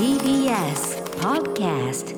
TBS Podcast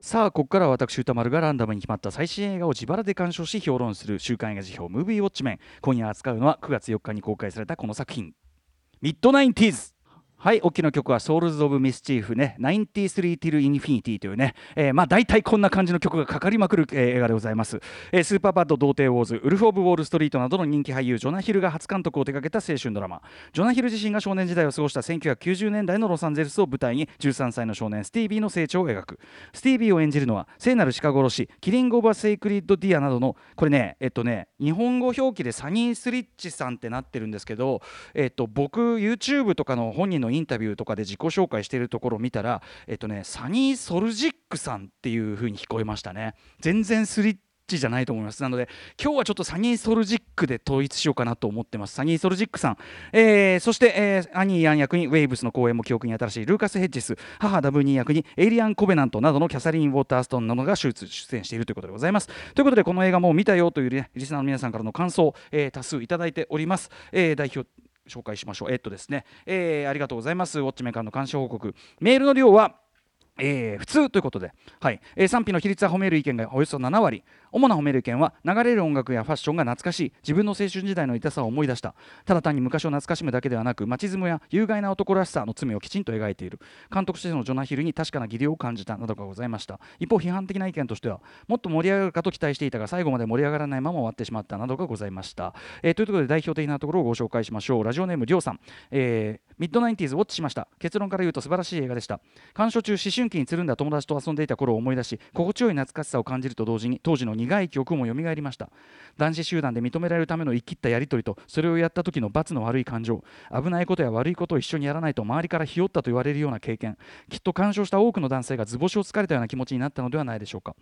さあここからは私歌丸がランダムに決まった最新映画を自腹で鑑賞し評論する週刊映画時評「ムービーウォッチメン」今夜扱うのは9月4日に公開されたこの作品「ミッドナインティーズ」はいお聴きの曲は「ソウルズ・オブ・ミスチーフね」93 till Infinity というね、えー、まあ大体こんな感じの曲がかかりまくる、えー、映画でございます、えー、スーパーバッド童貞ウォーズウルフ・オブ・ウォール・ストリートなどの人気俳優ジョナヒルが初監督を手掛けた青春ドラマ。ジョナヒル自身が少年時代を過ごした1990年代のロサンゼルスを舞台に13歳の少年スティービーの成長を描く。スティービーを演じるのは聖なる鹿殺しキリング・オブ・アセイクリッド・ディアなどのこれねえっとね日本語表記でサニー・スリッチさんってなってるんですけどえっと僕 YouTube とかの本人ののインタビューとかで自己紹介しているところを見たら、えっとね、サニー・ソルジックさんっていう風に聞こえましたね。全然スリッチじゃないと思います。なので今日はちょっとサニーソルジックで統一しようかなと思ってます。サニーソルジックさん、えー、そして、えー、アニーヤン役にウェイブスの公演も記憶に新しい。ルーカス・ヘッジス。母ダブニー役にエイリアン・コベナントなどのキャサリン・ウォーターストーンなどが出演しているということでございます。ということでこの映画も見たよという、ね、リスナーの皆さんからの感想、えー、多数いただいております、えー、代表紹介しましょう。えっとですね、えー、ありがとうございます。ウォッチメーカーの監視報告。メールの量はえー、普通ということで、はいえー、賛否の比率は褒める意見がおよそ7割主な褒める意見は流れる音楽やファッションが懐かしい。自分の青春時代の痛さを思い出した。ただ単に昔を懐かしむだけではなく街相撲や有害な男らしさの罪をきちんと描いている。監督としてのジョナヒルに確かな技量を感じたなどがございました。一方批判的な意見としてはもっと盛り上がるかと期待していたが最後まで盛り上がらないまま終わってしまったなどがございました、えー、というとことで代表的なところをご紹介しましょう。ラジオネームりょうさん、えー、ミッドナインティーズウォッチしました。結論から言うと素晴らしい映画でした。鑑賞中思春期につるんだ友達と遊んでいた頃を思い出し心地よい懐かしさを感じると同時に当時の苦い記憶も蘇りました。男子集団で認められるための生きったやり取りとそれをやった時の罰の悪い感情。危ないことや悪いことを一緒にやらないと周りからひよったと言われるような経験。きっと干渉した多くの男性が図星をつかれたような気持ちになったのではないでしょうか。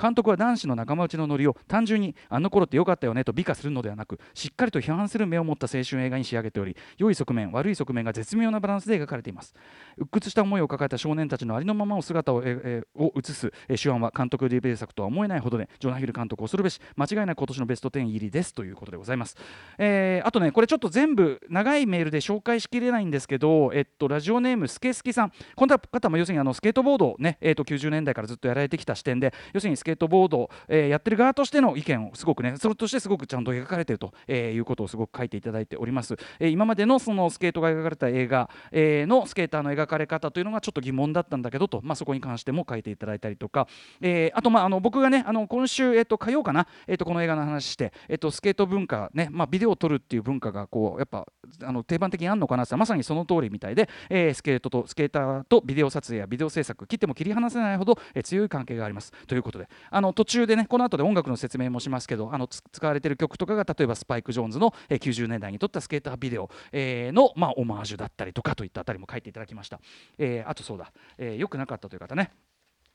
監督は男子の仲間内のノリを単純にあの頃って良かったよねと美化するのではなくしっかりと批判する目を持った青春映画に仕上げており良い側面悪い側面が絶妙なバランスで描かれています。鬱屈した思いを抱えた少年たちのありのままの姿を,、えー、を映す、え、手腕は監督デビュー作とは思えないほどでジョナヒル監督恐るべし間違いなく今年のベスト10入りですということでございます、えー、あとねこれちょっと全部長いメールで紹介しきれないんですけど、えっと、ラジオネームスケスキさん。この方も要するにあのスケートボードをね、えー、と90年代からずっとやられてきた視点で要するにスケケートボードえー、やってる側としての意見をすごくねそれとしてすごくちゃんと描かれてると、えー、いうことをすごく書いていただいております、えー、今までのそのスケートが描かれた映画、えー、のスケーターの描かれ方というのがちょっと疑問だったんだけどと、まあ、そこに関しても書いていただいたりとか、えー、あとまああの僕がねあの今週、えー、と火曜かな、えー、とこの映画の話して、えー、とスケート文化ね、まあ、ビデオを撮るっていう文化がこうやっぱあの定番的にあるのかなってまさにその通りみたいで、えー、スケートとスケーターとビデオ撮影やビデオ制作切っても切り離せないほど、えー、強い関係があります。ということであの途中でねこの後で音楽の説明もしますけどあの使われてる曲とかが例えばスパイク・ジョーンズの、えー、90年代に撮ったスケータービデオ、えー、の、まあ、オマージュだったりとかといったあたりも書いていただきました、えー、あとそうだ、えー、よくなかったという方ね。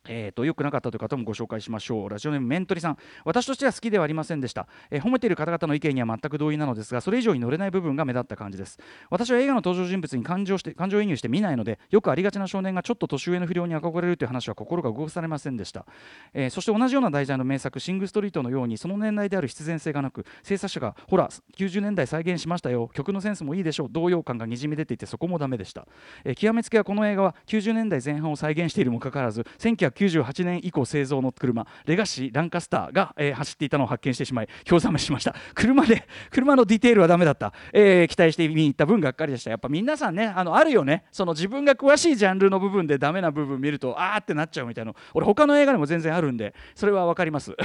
えーと、良くなかったという方もご紹介しましょう。ラジオネームメントリさん。私としては好きではありませんでした、えー、褒めている方々の意見には全く同意なのですがそれ以上に乗れない部分が目立った感じです。私は映画の登場人物に感情して感情移入して見ないのでよくありがちな少年がちょっと年上の不良に憧れるという話は心が動かされませんでした、えー、そして同じような題材の名作シング・ストリートのようにその年代である必然性がなく制作者がほら90年代再現しましたよ。曲のセンスもいいでしょう。動揺感がにじみ出ていてそこもダメでした、えー、極めつけはこの映画は90年代前半を再現しているにもかかわらず1998年以降製造の車レガシーランカスターが、えー、走っていたのを発見してしまい興ざめしました。車で車のディテールはダメだった、えー、期待して見に行った分がっかりでした。やっぱ皆さんねあのあるよね。その自分が詳しいジャンルの部分でダメな部分見るとあーってなっちゃうみたいな俺他の映画でも全然あるんでそれは分かります。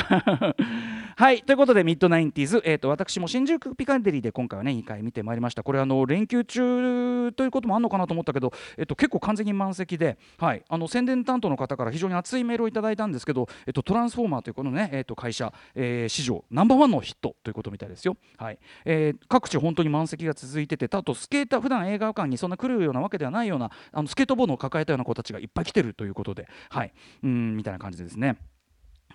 はいということでミッドナインティーズ、えーと、私も新宿ピカデリーで今回はね2回見てまいりました。これあの連休中ということもあるのかなと思ったけど、えーと、結構完全に満席で、はい、あの宣伝担当の方から非常に熱いメールをいただいたんですけど、えーと、トランスフォーマーというこのね、えー、と会社、えー、史上ナンバーワンのヒットということみたいですよ、はい。えー、各地本当に満席が続いててあとスケーター普段映画館にそんな来るようなわけではないようなあのスケートボードを抱えたような子たちがいっぱい来てるということではい。うんみたいな感じでですね。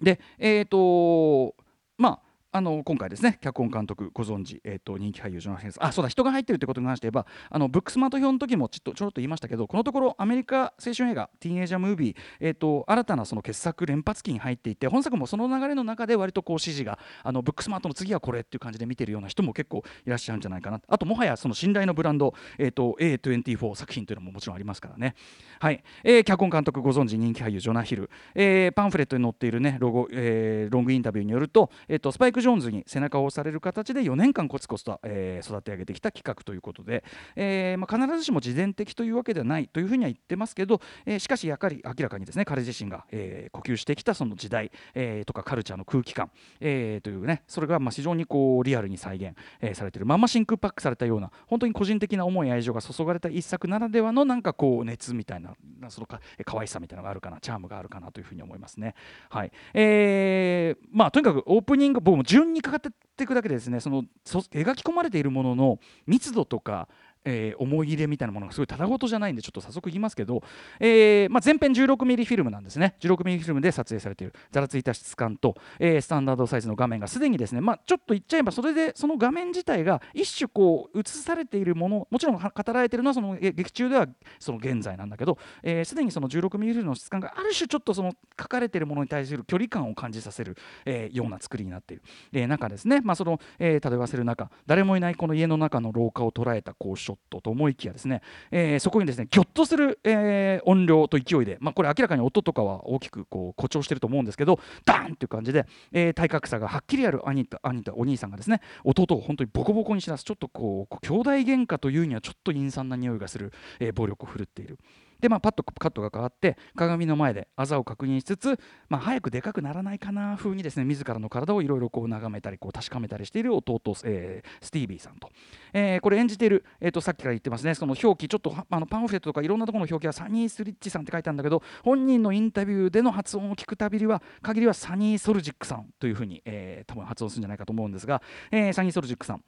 でえっ、ー、とまああの今回ですね脚本監督ご存知、えーと、人気俳優ジョナサン・あそうだ人が入ってるってことに関して言えばあのブックスマート表の時もちょっとちょろっと言いましたけどこのところアメリカ青春映画ティーンエイジャームービー、えーと、新たなその傑作連発期に入っていて本作もその流れの中で割とこう指示があのブックスマートの次はこれっていう感じで見てるような人も結構いらっしゃるんじゃないかな。あともはやその信頼のブランド、えーと、A24 作品というのももちろんありますからね。はい、えー、脚本監督ご存知人気俳優ジョナヒル、えー、パンフレットに載っているねロゴ、えー、ロングインタビューによると,、えー、とスパイク・ジョーンズに背中ををされる形で4年間コツコツと、えー、育て上げてきた企画ということで、えーまあ、必ずしも自伝的というわけではないというふうには言ってますけど、えー、しかしやはり明らかにですね彼自身が、えー、呼吸してきたその時代、えー、とかカルチャーの空気感、えー、というねそれがまあ非常にこうリアルに再現、えー、されているまんま真空パックされたような本当に個人的な思い愛情が注がれた一作ならではのなんかこう熱みたいなそのか可愛さみたいなのがあるかなチャームがあるかなというふうに思いますね。はいえーまあ、とにかくオープニング僕も順にかかっていくだけでですねその描き込まれているものの密度とかえー、思い入れみたいなものがすごいただごとじゃないんでちょっと早速言いますけど、えーまあ、前編 16mm フィルムなんですね。16mm フィルムで撮影されているざらついた質感と、えー、スタンダードサイズの画面がすでにですね、まあ、ちょっと言っちゃえばそれでその画面自体が一種こう映されているものもちろん語られているのはその劇中ではその現在なんだけどすで、えー、にその 16mm フィルムの質感がある種ちょっとその書かれているものに対する距離感を感じさせる、えー、ような作りになっている、えー、中ですね、まあそのえー、漂わせる中誰もいないこの家の中の廊下を捉えたこうょっとと思いきやですね、えー、そこにですねぎょっとする、えー、音量と勢いで、まあ、これ明らかに音とかは大きくこう誇張してると思うんですけどダーンっていう感じで、えー、体格差がはっきりある兄と兄とお兄さんがですね弟を本当にボコボコにしなすちょっとこう兄弟喧嘩というにはちょっと陰惨な匂いがする、え、暴力を振るっている。で、まあ、パッとカットが変わって鏡の前であざを確認しつつ、まあ、早くでかくならないかな風にですね自らの体をいろいろ眺めたりこう確かめたりしている弟、えー、スティービーさんと、えー、これ演じている、えーと、さっきから言ってますね。その表記ちょっとあのパンフレットとかいろんなところの表記はサニー・スリッチさんって書いてあるんだけど本人のインタビューでの発音を聞くたびには限りはサニー・ソルジックさんというふうに、えー、多分発音するんじゃないかと思うんですが、えー、サニー・ソルジックさん。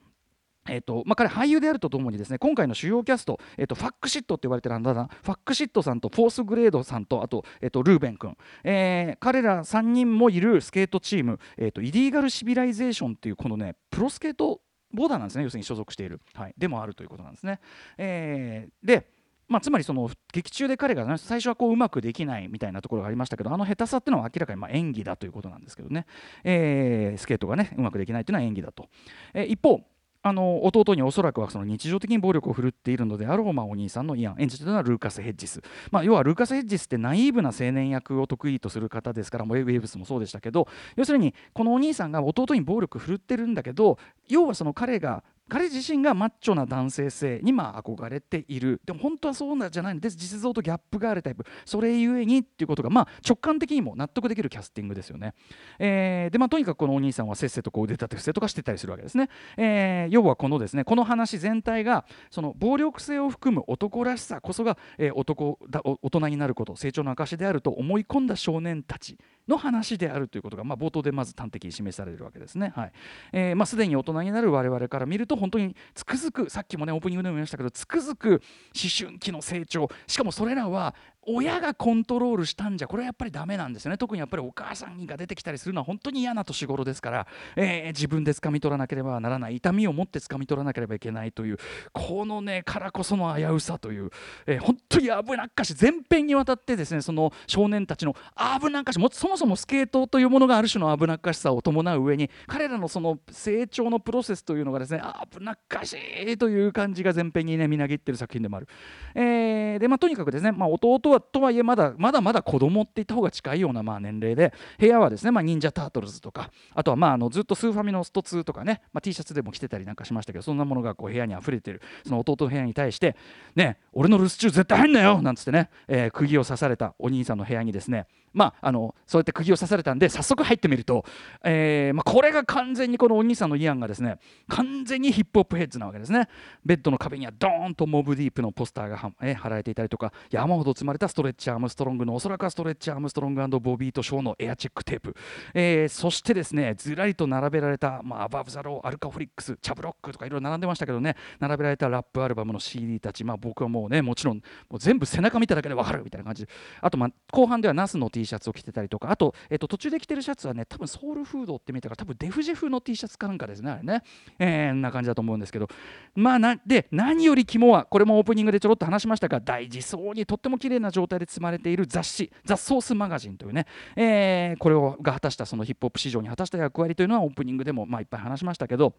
えーとまあ、彼俳優であるとともにですね今回の主要キャスト、えーと、ファックシットって言われてるんだなファックシットさんとフォースグレードさんとあと,、えーと、ルーベン君、えー、彼ら3人もいるスケートチーム、えーと、イリーガルシビライゼーションっていうこのねプロスケートボーダーなんですね要するに所属している、はい、でもあるということなんですね。えー、でまあ、つまりその劇中で彼が、最初はこううまくできないみたいなところがありましたけどあの下手さっていうのは明らかにま演技だということなんですけどね、えー、スケートがねうまくできないというのは演技だと、えー、一方あの弟におそらくはその日常的に暴力を振るっているのであろう、まあ、お兄さんのイアン演じているのはルーカス・ヘッジス、まあ、要はルーカス・ヘッジスってナイーブな青年役を得意とする方ですからもうウェーブスもそうでしたけど要するにこのお兄さんが弟に暴力振るってるんだけど要はその彼が彼自身がマッチョな男性性にまあ憧れている。でも本当はそうなんじゃないの。です実像とギャップがあるタイプ。それゆえにっていうことがまあ直感的にも納得できるキャスティングですよね、えー、でまあとにかくこのお兄さんはせっせとこう腕立て伏せとかしてたりするわけですね、えー、要はこのですねこの話全体がその暴力性を含む男らしさこそが、えー、男だ大人になること成長の証であると思い込んだ少年たちの話であるということが、まあ、冒頭でまず端的に示されるわけですね。はい。えーまあ、すでに大人になる我々から見ると本当につくづくさっきもねオープニングでも言いましたけどつくづく思春期の成長。しかもそれらは親がコントロールしたんじゃこれはやっぱりダメなんですよね。特にやっぱりお母さんが出てきたりするのは本当に嫌な年頃ですから、えー、自分で掴み取らなければならない。痛みを持って掴み取らなければいけないというこのねからこその危うさという、えー、本当に危なっかし全編にわたってですねその少年たちの危なっかしもそもそもスケートというものがある種の危なっかしさを伴う上に彼らのその成長のプロセスというのがですね危なっかしいという感じが全編にねみなぎってる作品でもある、えー、でまあとにかくですね、まあ、弟はとはいえまだまだまだ子供って言った方が近いようなまあ年齢で部屋はですね、まあ、忍者タートルズとかあとはまああのずっとスーファミのスト2とかね、まあ、T シャツでも着てたりなんかしましたけどそんなものがこう部屋に溢れてるその弟の部屋に対して「ね俺の留守中絶対入んなよ!」なんつってね、えー、釘を刺されたお兄さんの部屋にですねまあ、あのそうやって釘を刺されたんで早速入ってみると、えーまあ、これが完全にこのお兄さんのイアンがですね完全にヒップホップヘッズなわけですね。ベッドの壁にはドーンとモブディープのポスターがは、えー、貼られていたりとか山ほど積まれたストレッチアームストロングのおそらくはストレッチアームストロングボビートショーのエアチェックテープ、えー、そしてですねずらりと並べられた、まあ、アバブザローアルカホリックスチャブロックとかいろいろ並んでましたけどね並べられたラップアルバムの CD たち、まあ、僕はもうねもちろんもう全部背中見ただけで分かるみたいな感じ。あと、まあ、後半ではナスの T シャツを着てたりとか。あと、えー、と途中で着てるシャツはね多分ソウルフードって見たから多分デフジャム風の T シャツかなんかですね。あれね、えー、な感じだと思うんですけど。まあなで何より肝はこれもオープニングでちょろっと話しましたが大事そうにとっても綺麗な状態で積まれている雑誌「ザ・ソースマガジン」というね、えー、これをが果たしたそのヒップホップ市場に果たした役割というのはオープニングでもまあいっぱい話しましたけど。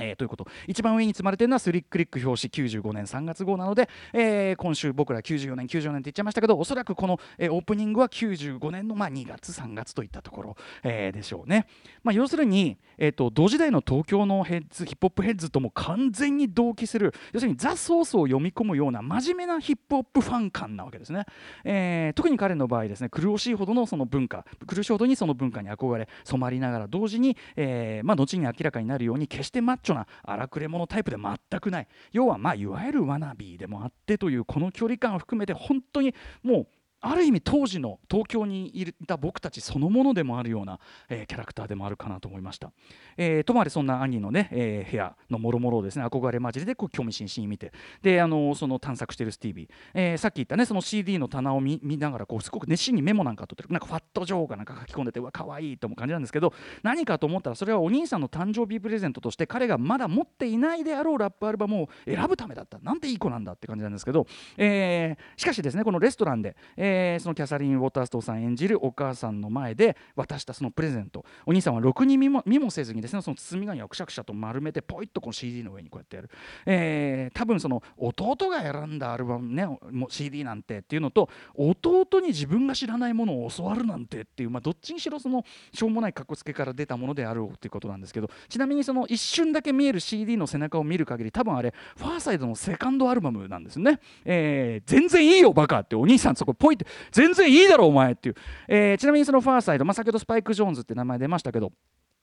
えー、ということ。一番上に積まれているのはスリックリック表紙95年3月号なので、えー、今週僕ら94年94年って言っちゃいましたけどおそらくこの、えー、オープニングは95年の、まあ、2月3月といったところ、えー、でしょうね、まあ、要するに、えーと、同時代の東京のヘッズヒップホップヘッズとも完全に同期する要するにザ・ソースを読み込むような真面目なヒップホップファン感なわけですね、えー、特に彼の場合ですね苦しいほどのその文化苦しいほどにその文化に憧れ染まりながら同時に、えーまあ、後に明らかになるように決してマッチョな荒くれ者タイプで全くない。要はまあいわゆるワナビーでもあってというこの距離感を含めて本当にもうある意味当時の東京にいた僕たちそのものでもあるような、えー、キャラクターでもあるかなと思いました。えー、ともあれそんな兄のね、えー、部屋のもろもろをですね憧れ混じりでこう興味津々に見てであのその探索しているスティービー、えー、さっき言ったねその CD の棚を見ながらこうすごく熱心にメモなんか取ってる。なんかファットジョーがなんか書き込んでてうわ可愛いと思う感じなんですけど何かと思ったらそれはお兄さんの誕生日プレゼントとして彼がまだ持っていないであろうラップアルバムを選ぶためだった。なんていい子なんだって感じなんですけど、えー、しかしですねこのレストランで、えー、そのキャサリン・ウォーターストーさん演じるお母さんの前で渡したそのプレゼント。お兄さんはろくに見も見もせずにですねその包み紙をくしゃくしゃと丸めてポイッとこの CD の上にこうやってやる、えー、多分その弟が選んだアルバムねも CD なんてっていうのと弟に自分が知らないものを教わるなんてっていう、まあ、どっちにしろそのしょうもない格好つけから出たものであろうということなんですけどちなみにその一瞬だけ見える CD の背中を見る限り多分あれファーサイドのセカンドアルバムなんですね、えー、全然いいよバカってお兄さんそこポイって全然いいだろお前っていう、えー、ちなみにそのファーサイド、まあ、先ほどスパイク・ジョーンズって名前出ましたけど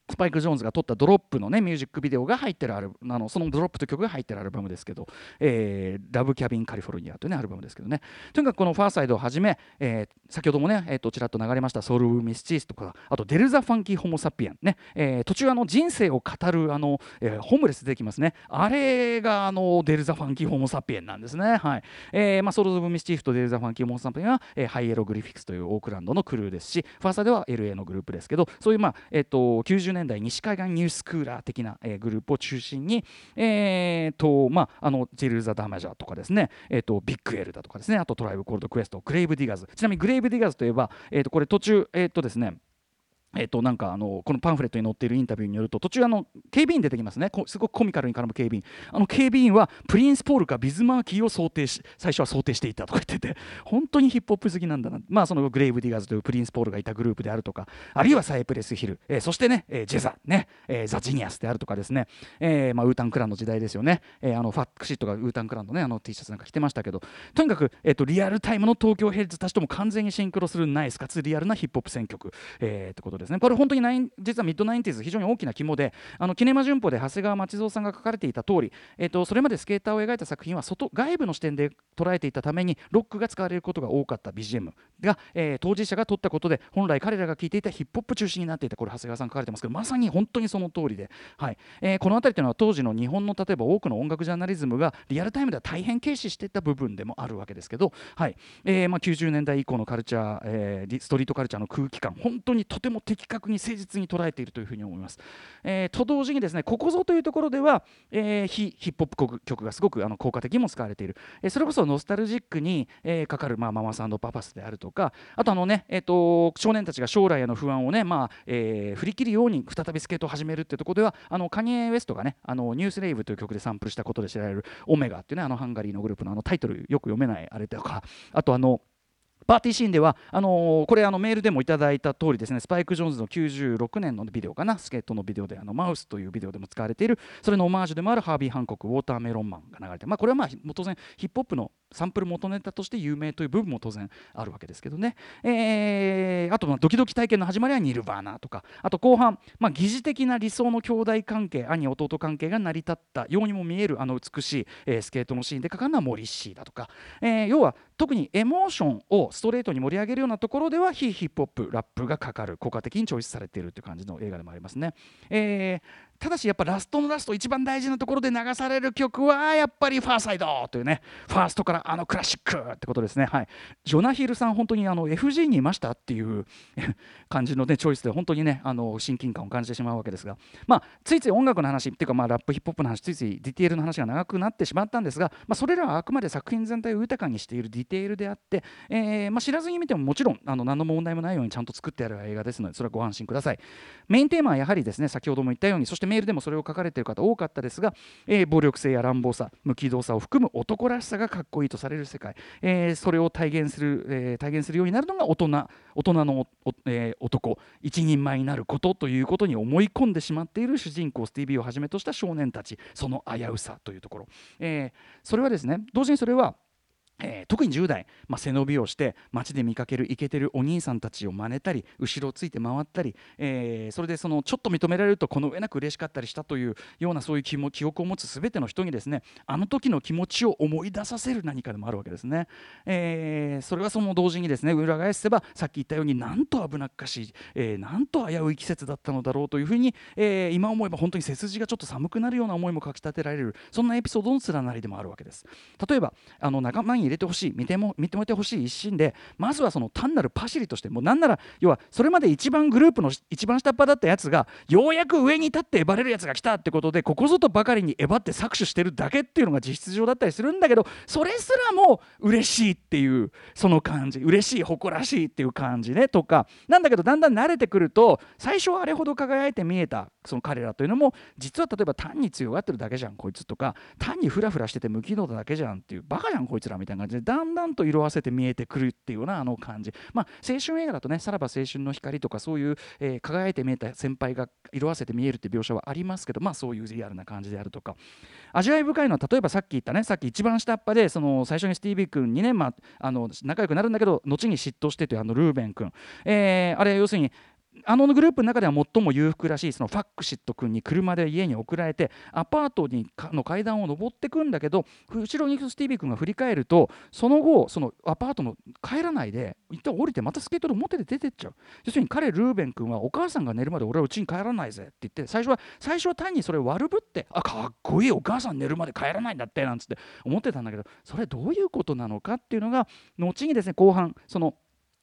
スパイク・ジョーンズが撮ったドロップのねミュージックビデオが入ってるアルあのそのドロップという曲が入ってるアルバムですけど、えー、ラブ・キャビン・カリフォルニアというねアルバムですけどね。とにかくこのファーサイドをはじめ、えー、先ほどもね、えー、とちらっと流れましたソウル・ミスチースとかあとデルザ・ファンキー・ホモ・サピエンね、えー、途中あの人生を語るあの、えー、ホームレス出てきますね。あれがあのデルザ・ファンキー・ホモ・サピエンなんですね。はい、えーまあ、ソウルズ・オブ・ミスチーフとデル・ザ・ファンキー・ホモ・サピエンは、えー、ハイエログリフィックスというオークランドのクルーですしファーサイドは LA のグループですけどそういうまあ、えー、と90年代西海岸ニュースクーラー的な、えー、グループを中心に、えーとまあ、あのジェルー・ザ・ダマジャとかですね、えーと、ビッグエルだとかですねあとトライブ・コールド・クエストグレイブ・ディガーズ。ちなみにグレイブ・ディガーズといえば、えーとこれ途中えっ、ー、とですねえっと、なんかあのこのパンフレットに載っているインタビューによると途中あの警備員出てきますね。すごくコミカルに絡む警備員。あの警備員はプリンスポールかビズマーキーを想定し最初は想定していたとか言ってて 本当にヒップホップ好きなんだな。まあそのグレイブ・ディガーズというプリンスポールがいたグループであるとかあるいはサイプレスヒル、えー、そしてね、えー、ジェザね、えー、ザ・ジニアスであるとかですね、えーまあ、ウータンクランの時代ですよね、えー、あのファックシットがウータンクランのねあの T シャツなんか着てましたけどとにかく、えーと、リアルタイムの東京ヘッズたちとも完全にシンクロするナイスかつリアルなヒップホップ選曲、えー、ってことでですね。これ本当に実はミッドナインティーズ非常に大きな肝であのキネマ旬報で長谷川町蔵さんが書かれていた通り、えーと、それまでスケーターを描いた作品は外外部の視点で捉えていたためにロックが使われることが多かった BGM が、えー、当事者が撮ったことで本来彼らが聴いていたヒップホップ中心になっていたこれ長谷川さん書かれてますけどまさに本当にその通りで、はい。えー、この辺りというのは当時の日本の例えば多くの音楽ジャーナリズムがリアルタイムでは大変軽視していた部分でもあるわけですけど、はい。えーまあ、90年代以降のカルチャー、えー、ストリートカルチャーの空気感本当にとても的確に誠実に捉えているというふうに思います。えー、と同時にですねここぞというところでは、えー、ヒヒップホップ曲がすごくあの効果的にも使われている、えー、それこそノスタルジックに、えー、かかる、まあ、ママさんパパスであるとかあとあのね、えーと、少年たちが将来への不安をね、まあえー、振り切るように再びスケートを始めるってところではあのカニエ・ウエストがねあのニュースレイブという曲でサンプルしたことで知られるオメガっていうねあのハンガリーのグループのあのタイトルよく読めないあれとかあとあのパーティーシーンではあのー、これあのメールでもいただいた通りですねスパイク・ジョーンズの96年のビデオかなスケートのビデオであのマウスというビデオでも使われているそれのオマージュでもあるハービー・ハンコックウォーターメロンマンが流れて、まあ、これはまあ当然ヒップホップのサンプル元ネタとして有名という部分も当然あるわけですけどね、えー、あとまドキドキ体験の始まりはニルバーナとかあと後半、まあ、疑似的な理想の兄弟関係兄弟関係が成り立ったようにも見えるあの美しい、えー、スケートのシーンでかかるのはモリッシーだとか、えー、要は特にエモーションをストレートに盛り上げるようなところでは非ヒップホップラップがかかる効果的にチョイスされているという感じの映画でもありますね。えーただしやっぱラストのラスト一番大事なところで流される曲はやっぱりファーサイドというねファーストからあのクラシックってことですね。はい。ジョナヒルさん本当にあの FG にいましたっていう感じのねチョイスで本当にねあの親近感を感じてしまうわけですが。まあついつい音楽の話っていうかまあラップヒップホップの話ついついディテールの話が長くなってしまったんですがまあそれらはあくまで作品全体を豊かにしているディテールであって、え、まあ知らずに見てももちろんあの何の問題もないようにちゃんと作ってある映画ですのでそれはご安心ください。メインテーマはやはりですね先ほども言ったようにそしてメールでもそれを書かれている方多かったですが、えー、暴力性や乱暴さ無機動さを含む男らしさがかっこいいとされる世界、えー、それを体現する、えー、体現するようになるのが大人大人の、え男一人前になることということに思い込んでしまっている主人公スティービーをはじめとした少年たちその危うさというところ、えそれはですね同時にそれはえー、特に10代、まあ、背伸びをして街で見かけるイケてるお兄さんたちを真似たり後ろをついて回ったり、えー、それでそのちょっと認められるとこの上なく嬉しかったりしたというようなそういう記記憶を持つ全ての人にですねあの時の気持ちを思い出させる何かでもあるわけですね、えー、それはその同時にですね裏返せばさっき言ったようになんと危なっかしい、えー、なんと危うい季節だったのだろうというふうに、えー、今思えば本当に背筋がちょっと寒くなるような思いもかきたてられるそんなエピソードの連なりでもあるわけです。例えばあの仲間にれてほしい見ても認めてほしい一心でまずはその単なるパシリとしてもうなんなら要はそれまで一番グループの一番下っ端だったやつがようやく上に立ってえばれるやつが来たってことでここぞとばかりにえばって搾取してるだけっていうのが実質上だったりするんだけどそれすらも嬉しいっていうその感じ嬉しい誇らしいっていう感じねとか。なんだけどだんだん慣れてくると最初はあれほど輝いて見えたその彼らというのも実は例えば単に強がってるだけじゃんこいつとか。単にフラフラしてて無機能だけじゃんっていうバカじゃんこいつらみたいな。感じでだんだんと色あせて見えてくるっていうようなあの感じ。まあ青春映画だとねさらば青春の光とかそういう、えー、輝いて見えた先輩が色あせて見えるって描写はありますけどまあそういうリアルな感じであるとか。味わい深いのは例えばさっき言ったねさっき一番下っ端でその最初にスティービー君にね、まあ、あの仲良くなるんだけど後に嫉妬してというあのルーベン君、えー、あれ要するにあのグループの中では最も裕福らしいそのファックシット君に車で家に送られてアパートにの階段を上ってくんだけど後ろにスティービー君が振り返るとその後そのアパートの帰らないで一旦降りてまたスケートで表で出てっちゃう。要するに彼ルーベン君はお母さんが寝るまで俺は家に帰らないぜって言って最初は最初は単にそれを悪ぶってあかっこいいお母さん寝るまで帰らないんだってなんつって思ってたんだけどそれどういうことなのかっていうのが後にですね後半その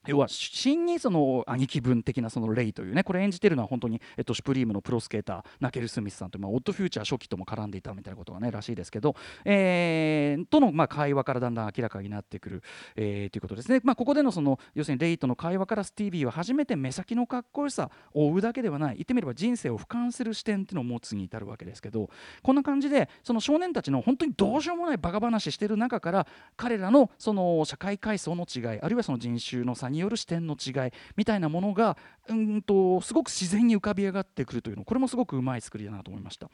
要は真にその兄貴分的なそのレイというねこれ演じてるのは本当に、えっと、シュプリームのプロスケーターナケル・スミスさんと、まあ、オッドフューチャー初期とも絡んでいたみたいなことがねらしいですけど、えー、との、まあ、会話からだんだん明らかになってくる、えー、ということですね、まあ、ここでのその要するにレイとの会話からスティービーは初めて目先のかっこよさを追うだけではない。言ってみれば人生を俯瞰する視点っていうのを持つに至るわけですけどこんな感じでその少年たちの本当にどうしようもないバカ話してる中から彼らのその社会階層の違いあるいはその人種の差による視点の違いみたいなものがうんとすごく自然に浮かび上がってくるというのこれもすごくうまい作りだなと思いました。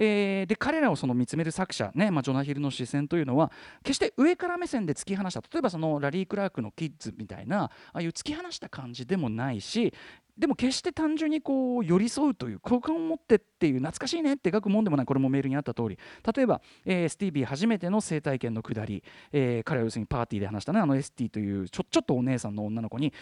えー、で彼らをその見つめる作者、ねまあ、ジョナヒルの視線というのは決して上から目線で突き放した例えばそのラリー・クラークのキッズみたいなああいう突き放した感じでもないしでも決して単純にこう寄り添うという好感を持ってっていう懐かしいねって描くもんでもないこれもメールにあった通り。例えば、えー、スティービー初めての生体験の下り、えー、彼は要するにパーティーで話したねあのエスティというちょちょっとお姉さんの女の子に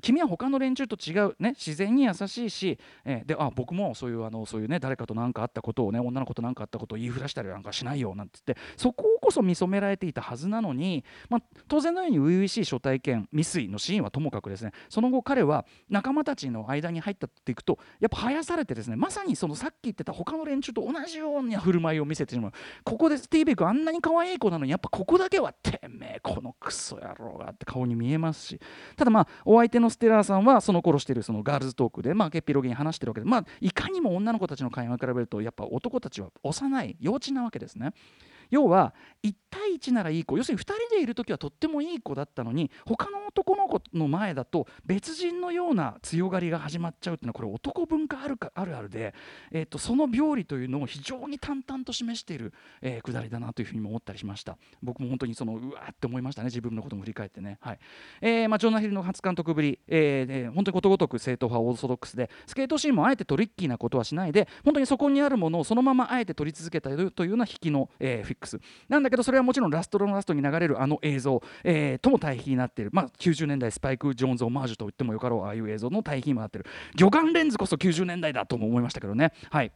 君は他の連中と違う、ね、自然に優しいし、えー、であ僕もそういうあのそういうね誰かと何かあったことをね女の子と何かあったことを言いふらしたりなんかしないよなんて言ってそこをこそ見初められていたはずなのに、まあ、当然のように初々しい初体験未遂のシーンはともかくですね。その後彼は仲間たちの間に入ったっていくとやっぱ生やされてですねまさにそのさっき言ってた他の連中と同じような振る舞いを見せてしまう。ここでスティービー君あんなに可愛い子なのにやっぱここだけはてめえこのクソ野郎がって顔に見えますし。ただまあお相手のステラーさんはその頃してるそのガールズトークでまあけっぴろげに話してるわけでまあいかにも女の子たちの会話に比べるとやっぱ男たちは幼い幼稚なわけですね。要は1対1ならいい子。要するに2人でいる時はとってもいい子だったのに他の男の子の前だと別人のような強がりが始まっちゃうっていうのはこれ男文化あるかあるあるで、えーと、その病理というのを非常に淡々と示している、えー、くだりだなというふうにも思ったりしました。僕も本当にそのうわーって思いましたね。自分のことも振り返ってね、はい。えーまあ、ジョナヒルの初監督ぶり、えー、で本当にことごとく正統派オーソドックスでスケートシーンもあえてトリッキーなことはしないで本当にそこにあるものをそのままあえて撮り続けたというような引きの、えー、なんだけどそれはもちろんラストのラストに流れるあの映像、えー、とも対比になっている、まあ、90年代スパイク・ジョーンズ・オマージュと言ってもよかろうああいう映像の対比にもなっている。魚眼レンズこそ90年代だとも思いましたけどね。はい。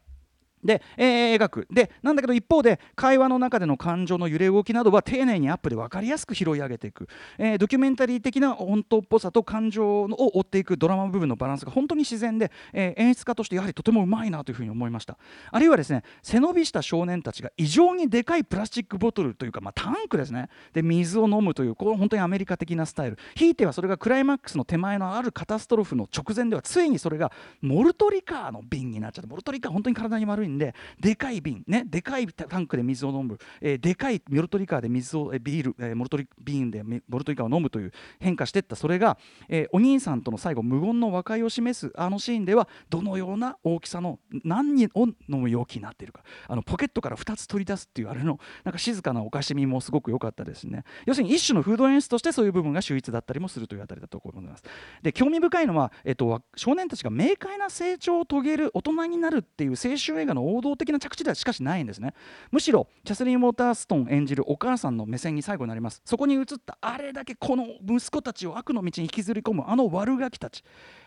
で、えー、描く。でなんだけど一方で会話の中での感情の揺れ動きなどは丁寧にアップで分かりやすく拾い上げていく、えー、ドキュメンタリー的な本当っぽさと感情を追っていくドラマ部分のバランスが本当に自然で、えー、演出家としてやはりとてもうまいなというふうに思いました。あるいはですね背伸びした少年たちが異常にでかいプラスチックボトルというか、まあ、タンクですね。で水を飲むというこれ本当にアメリカ的なスタイル。ひいてはそれがクライマックスの手前のあるカタストロフの直前ではついにそれがモルトリカーの瓶になっちゃってモルトリカー本当に体に悪いででかい瓶ねでかいタンクで水を飲む、えー、でかいモルトリカーで水を、え、ビール、えー、モルトリ瓶でモルトリカーを飲むという変化していった。それが、えー、お兄さんとの最後無言の和解を示すあのシーンではどのような大きさの何を飲む容器になっているか。あのポケットから2つ取り出すっていうあれのなんか静かなおかしみもすごく良かったですね。要するに一種のフード演出としてそういう部分が秀逸だったりもするというあたりだと思います。で興味深いのは、えっと、少年たちが明快な成長を遂げる大人になるっていう青春映画の王道的な着地ではしかしないんですね。むしろキャスリン・ウォーターストン演じるお母さんの目線に最後になります。そこに映ったあれだけこの息子たちを悪の道に引きずり込むあの悪ガキたち。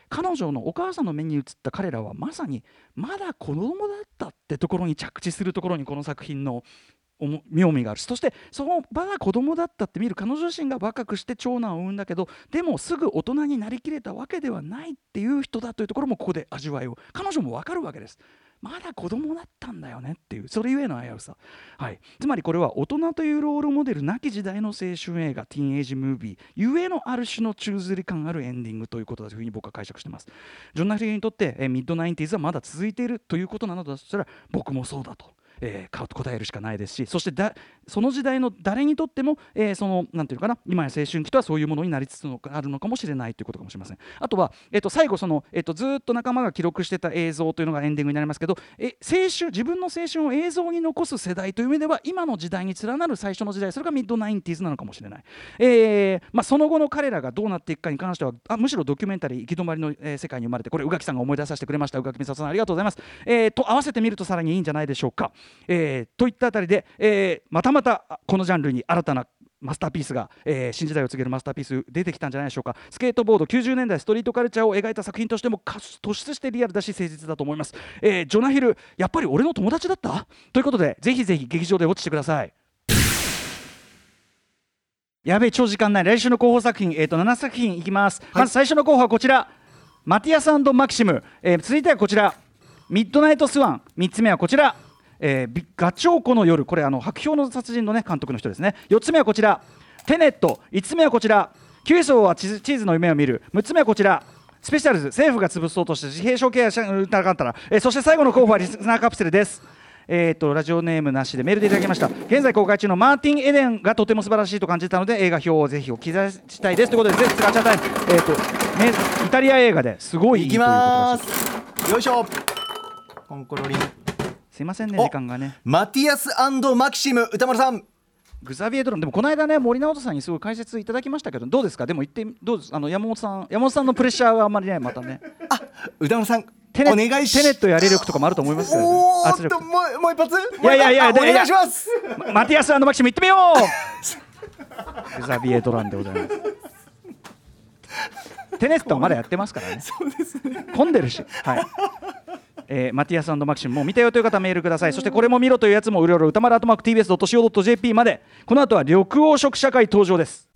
彼女のお母さんの目に映った彼らはまさにまだ子供だったってところに着地するところにこの作品の妙味がある。しそしてそのまだ子供だったって見る彼女自身が若くして長男を産んだけどでもすぐ大人になりきれたわけではないっていう人だというところもここで味わいを。彼女も分かるわけです。まだ子供だったんだよねっていうそれゆえの危うさ、はい、つまりこれは大人というロールモデルなき時代の青春映画ティーンエイジムービーゆえのある種の宙づり感あるエンディングということだというふうに僕は解釈してます。ジョン・ナフリーにとってえミッドナインティーズはまだ続いているということなのだとしたら僕もそうだと。えー、答えるしかないですしそしてだその時代の誰にとっても、えー、そのなんていうかな今や青春期とはそういうものになりつつあるのかもしれないということかもしれません。あとは、えー、と最後その、えー、とずっと仲間が記録してた映像というのがエンディングになりますけど、え青春自分の青春を映像に残す世代という意味では今の時代に連なる最初の時代それがミッドナインティーズなのかもしれない、えーまあ、その後の彼らがどうなっていくかに関してはあむしろドキュメンタリー行き止まりの、え、世界に生まれてこれ宇垣さんが思い出させてくれました。宇垣美里さんありがとうございます、えー、と合わせてみるとさらにいいんじゃないでしょうか、えー、とといったあたりで、えー、またまたこのジャンルに新たなマスターピースが、えー、新時代を告げるマスターピース出てきたんじゃないでしょうか。スケートボード90年代ストリートカルチャーを描いた作品としても突出してリアルだし誠実だと思います、えー、ジョナヒルやっぱり俺の友達だった？ということでぜひぜひ劇場で落ちてください。やべえ超時間ない。来週の候補作品、えー、と7作品いきます、はい、まず最初の候補はこちら。マティアス&マキシム、えー、続いてはこちら。ミッドナイトスワン。3つ目はこちらえー、ガチョウコの夜これあの薄氷の殺人の、ね、監督の人ですね。4つ目はこちら。テネット。5つ目はこちら。窮鼠はチーズの夢を見る。6つ目はこちら。スペシャルズ。政府が潰そうとした自閉症ケアしなかったら、えー、そして最後の候補はリスナーカプセルです。えーと、ラジオネームなしで。メールでいただきました。現在公開中のマーティン・エデンがとても素晴らしいと感じたので映画評をぜひお聞きしたいです。ということでぜひガチャタイム、えーとね、イタリア映画ですごいいいということです。よいしょ。コンコロリン。すいませんね時間がね。マティアスマキシム歌丸さん。グザビエドロン。でもこの間ね森直人さんにすごい解説いただきましたけどどうですか？でも言ってどうです？あの山本さん山本さんのプレッシャーはあんまりね またね。あ歌丸さんテネお願いし。テネットやれ力とかもあると思いますけど、ね、圧力もうもう一発？いやいやいやお願いします。マティアスマキシム行ってみよう。グザビエドランでございます。テネットはまだやってますからね。そうですね。混んでるし。はいえー、マティアスマキシムも見たよという方メールください。そしてこれも見ろというやつもうろうろ歌丸アトマーク TBS.CO.JP まで。この後は緑黄色社会登場です。